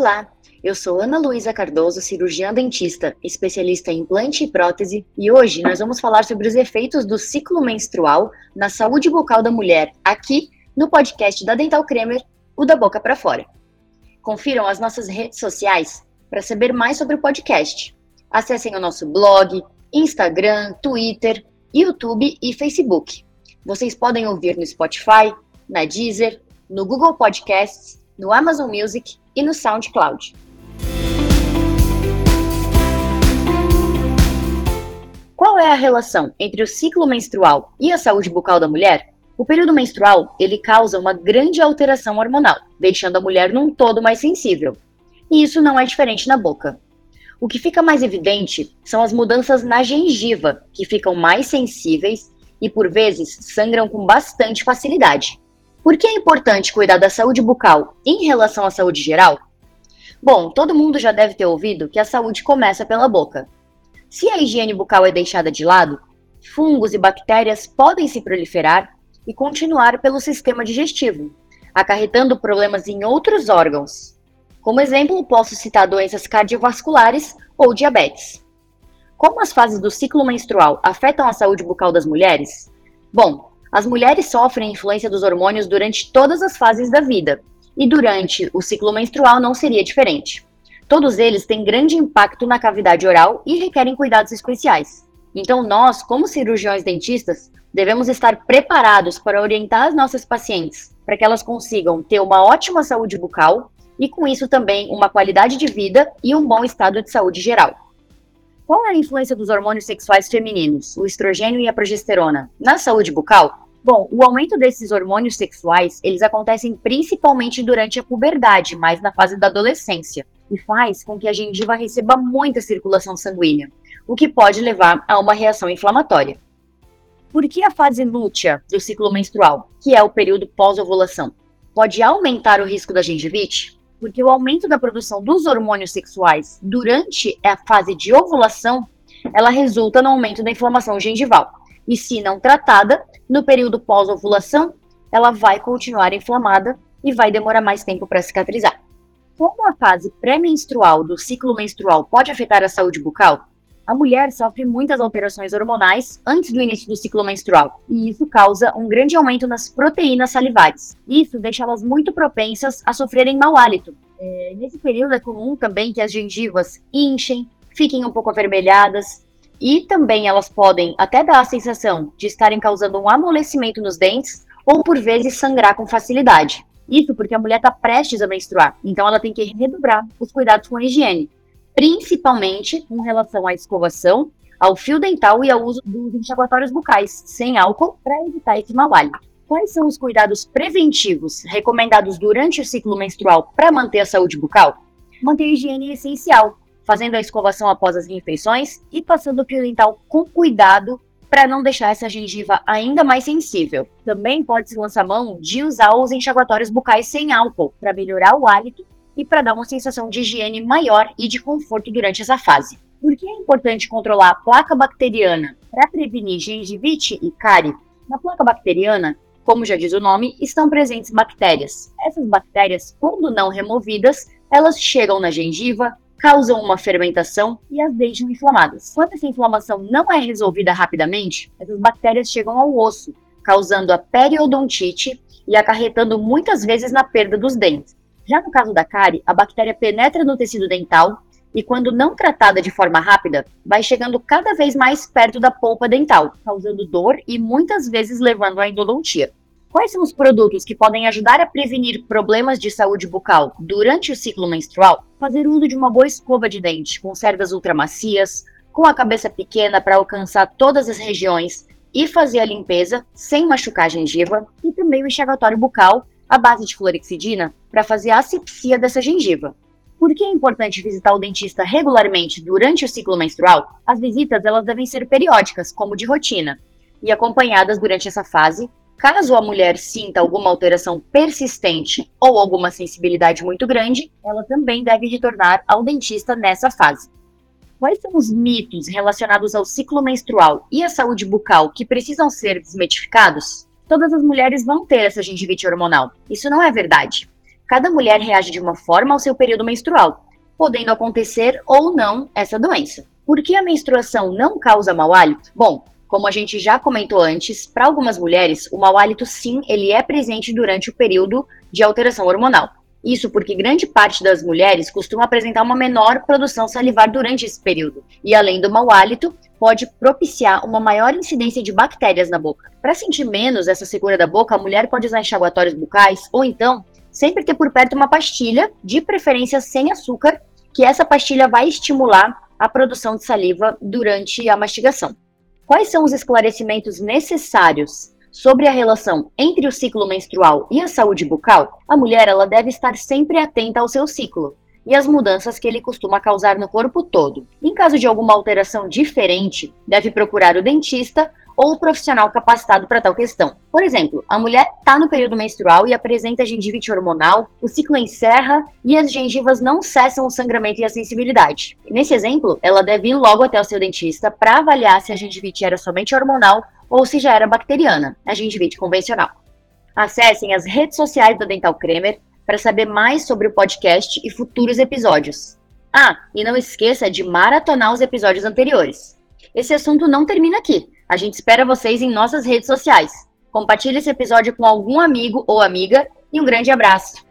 Olá, eu sou Ana Luísa Cardoso, cirurgiã dentista, especialista em implante e prótese, e hoje nós vamos falar sobre os efeitos do ciclo menstrual na saúde bucal da mulher, aqui no podcast da Dental Cremer, o da boca para fora. Confiram as nossas redes sociais para saber mais sobre o podcast. Acessem o nosso blog, Instagram, Twitter, YouTube e Facebook. Vocês podem ouvir no Spotify, na Deezer, no Google Podcasts, no Amazon Music e no SoundCloud. Qual é a relação entre o ciclo menstrual e a saúde bucal da mulher? O período menstrual, ele causa uma grande alteração hormonal, deixando a mulher num todo mais sensível. E isso não é diferente na boca. O que fica mais evidente são as mudanças na gengiva, que ficam mais sensíveis e por vezes sangram com bastante facilidade. Por que é importante cuidar da saúde bucal em relação à saúde geral? Bom, todo mundo já deve ter ouvido que a saúde começa pela boca. Se a higiene bucal é deixada de lado, fungos e bactérias podem se proliferar e continuar pelo sistema digestivo, acarretando problemas em outros órgãos. Como exemplo, posso citar doenças cardiovasculares ou diabetes. Como as fases do ciclo menstrual afetam a saúde bucal das mulheres? Bom, as mulheres sofrem influência dos hormônios durante todas as fases da vida, e durante o ciclo menstrual não seria diferente. Todos eles têm grande impacto na cavidade oral e requerem cuidados especiais. Então, nós, como cirurgiões dentistas, devemos estar preparados para orientar as nossas pacientes para que elas consigam ter uma ótima saúde bucal e, com isso, também uma qualidade de vida e um bom estado de saúde geral. Qual é a influência dos hormônios sexuais femininos, o estrogênio e a progesterona, na saúde bucal? Bom, o aumento desses hormônios sexuais, eles acontecem principalmente durante a puberdade, mais na fase da adolescência, e faz com que a gengiva receba muita circulação sanguínea, o que pode levar a uma reação inflamatória. Por que a fase lútea do ciclo menstrual, que é o período pós-ovulação, pode aumentar o risco da gengivite? Porque o aumento da produção dos hormônios sexuais durante a fase de ovulação, ela resulta no aumento da inflamação gengival. E se não tratada, no período pós-ovulação, ela vai continuar inflamada e vai demorar mais tempo para cicatrizar. Como a fase pré-menstrual do ciclo menstrual pode afetar a saúde bucal, a mulher sofre muitas alterações hormonais antes do início do ciclo menstrual, e isso causa um grande aumento nas proteínas salivares. Isso deixa elas muito propensas a sofrerem mau hálito. É, nesse período é comum também que as gengivas inchem, fiquem um pouco avermelhadas, e também elas podem até dar a sensação de estarem causando um amolecimento nos dentes ou por vezes sangrar com facilidade. Isso porque a mulher está prestes a menstruar, então ela tem que redobrar os cuidados com a higiene principalmente com relação à escovação, ao fio dental e ao uso dos enxaguatórios bucais sem álcool para evitar esse mau hálito. Quais são os cuidados preventivos recomendados durante o ciclo menstrual para manter a saúde bucal? Manter a higiene é essencial, fazendo a escovação após as refeições e passando o fio dental com cuidado para não deixar essa gengiva ainda mais sensível. Também pode-se lançar mão de usar os enxaguatórios bucais sem álcool para melhorar o hálito e para dar uma sensação de higiene maior e de conforto durante essa fase. Por que é importante controlar a placa bacteriana para prevenir gengivite e cárie? Na placa bacteriana, como já diz o nome, estão presentes bactérias. Essas bactérias, quando não removidas, elas chegam na gengiva, causam uma fermentação e as deixam inflamadas. Quando essa inflamação não é resolvida rapidamente, essas bactérias chegam ao osso, causando a periodontite e acarretando muitas vezes na perda dos dentes. Já no caso da cárie, a bactéria penetra no tecido dental e, quando não tratada de forma rápida, vai chegando cada vez mais perto da polpa dental, causando dor e muitas vezes levando à endodontia. Quais são os produtos que podem ajudar a prevenir problemas de saúde bucal durante o ciclo menstrual? Fazer uso de uma boa escova de dente com cerdas ultramacias, com a cabeça pequena para alcançar todas as regiões e fazer a limpeza sem machucar a gengiva, e também o enxaguatório bucal à base de fluorexidina para fazer a asepsia dessa gengiva. Por que é importante visitar o dentista regularmente durante o ciclo menstrual? As visitas elas devem ser periódicas, como de rotina, e acompanhadas durante essa fase. Caso a mulher sinta alguma alteração persistente ou alguma sensibilidade muito grande, ela também deve retornar ao dentista nessa fase. Quais são os mitos relacionados ao ciclo menstrual e à saúde bucal que precisam ser desmitificados? Todas as mulheres vão ter essa gengivite hormonal. Isso não é verdade. cada mulher reage de uma forma ao seu período menstrual, podendo acontecer ou não essa doença. Por que a menstruação não causa mau hálito? Bom, como a gente já comentou antes, para algumas mulheres, o mau hálito sim, ele é presente durante o período de alteração hormonal. Isso porque grande parte das mulheres costuma apresentar uma menor produção salivar durante esse período. E além do mau hálito, pode propiciar uma maior incidência de bactérias na boca. Para sentir menos essa secura da boca, a mulher pode usar enxaguatórios bucais ou então sempre ter por perto uma pastilha, de preferência sem açúcar, que essa pastilha vai estimular a produção de saliva durante a mastigação. Quais são os esclarecimentos necessários sobre a relação entre o ciclo menstrual e a saúde bucal? A mulher ela deve estar sempre atenta ao seu ciclo e as mudanças que ele costuma causar no corpo todo. Em caso de alguma alteração diferente, deve procurar o dentista ou o profissional capacitado para tal questão. Por exemplo, a mulher está no período menstrual e apresenta gengivite hormonal, o ciclo encerra e as gengivas não cessam o sangramento e a sensibilidade. Nesse exemplo, ela deve ir logo até o seu dentista para avaliar se a gengivite era somente hormonal ou se já era bacteriana, a gengivite convencional. Acessem as redes sociais da Dental Cremer para saber mais sobre o podcast e futuros episódios. Ah, e não esqueça de maratonar os episódios anteriores. Esse assunto não termina aqui. A gente espera vocês em nossas redes sociais. Compartilhe esse episódio com algum amigo ou amiga e um grande abraço.